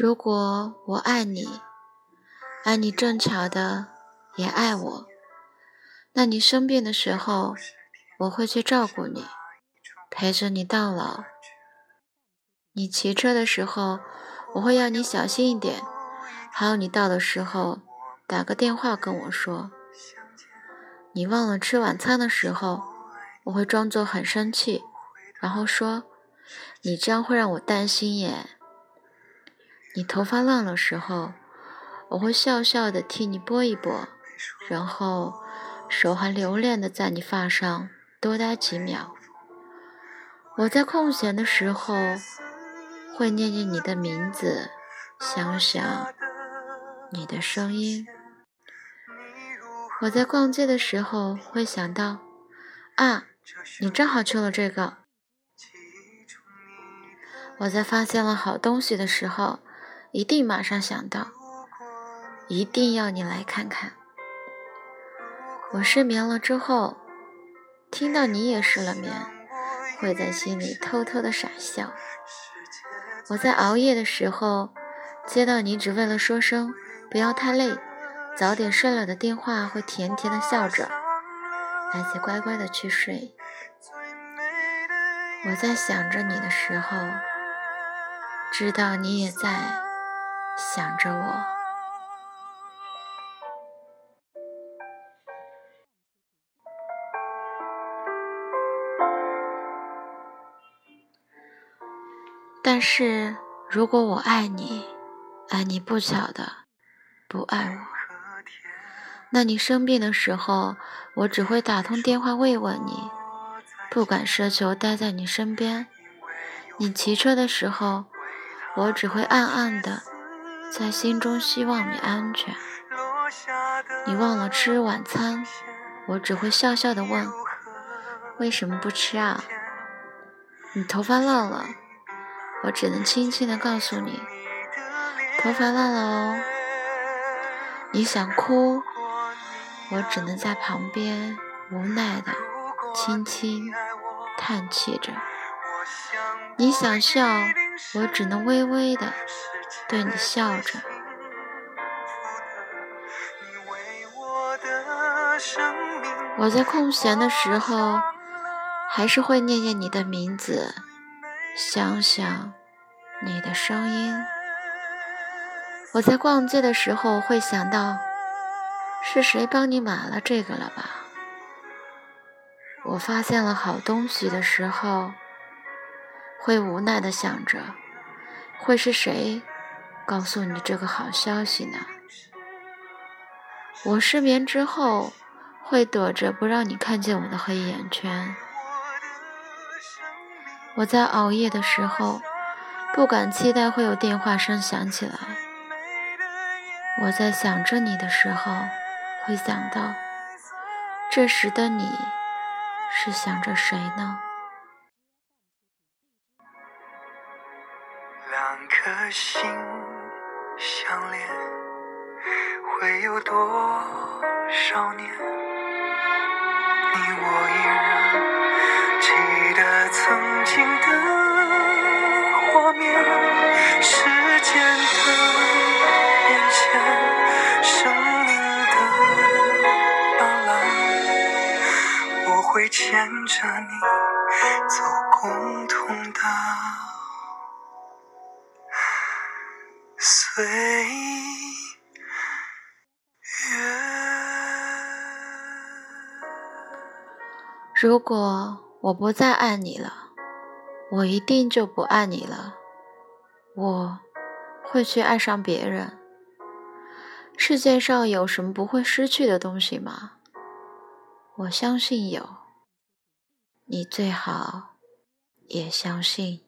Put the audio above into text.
如果我爱你，爱你正巧的也爱我，那你生病的时候，我会去照顾你，陪着你到老。你骑车的时候，我会要你小心一点，还有你到的时候打个电话跟我说。你忘了吃晚餐的时候，我会装作很生气，然后说：“你这样会让我担心耶。”你头发乱了时候，我会笑笑的替你拨一拨，然后手还留恋的在你发上多待几秒。我在空闲的时候会念念你的名字，想想你的声音。我在逛街的时候会想到，啊，你正好缺了这个。我在发现了好东西的时候。一定马上想到，一定要你来看看。我失眠了之后，听到你也失了眠，会在心里偷偷的傻笑。我在熬夜的时候，接到你只为了说声不要太累，早点睡了的电话，会甜甜的笑着，而且乖乖的去睡。我在想着你的时候，知道你也在。想着我，但是如果我爱你，爱你不巧的不爱我，那你生病的时候，我只会打通电话慰问你，不敢奢求待在你身边。你骑车的时候，我只会暗暗的。在心中希望你安全。你忘了吃晚餐，我只会笑笑的问：为什么不吃啊？你头发乱了，我只能轻轻的告诉你：头发乱了哦。你想哭，我只能在旁边无奈的轻轻叹气着。你想笑，我只能微微的。对你笑着，我在空闲的时候，还是会念念你的名字，想想你的声音。我在逛街的时候会想到，是谁帮你买了这个了吧？我发现了好东西的时候，会无奈的想着，会是谁？告诉你这个好消息呢。我失眠之后会躲着不让你看见我的黑眼圈。我在熬夜的时候不敢期待会有电话声响起来。我在想着你的时候会想到，这时的你是想着谁呢？两颗心。相恋会有多少年？你我依然记得曾经的画面，时间的变迁，生命的斑斓，我会牵着你走共同的。如果我不再爱你了，我一定就不爱你了。我会去爱上别人。世界上有什么不会失去的东西吗？我相信有。你最好也相信。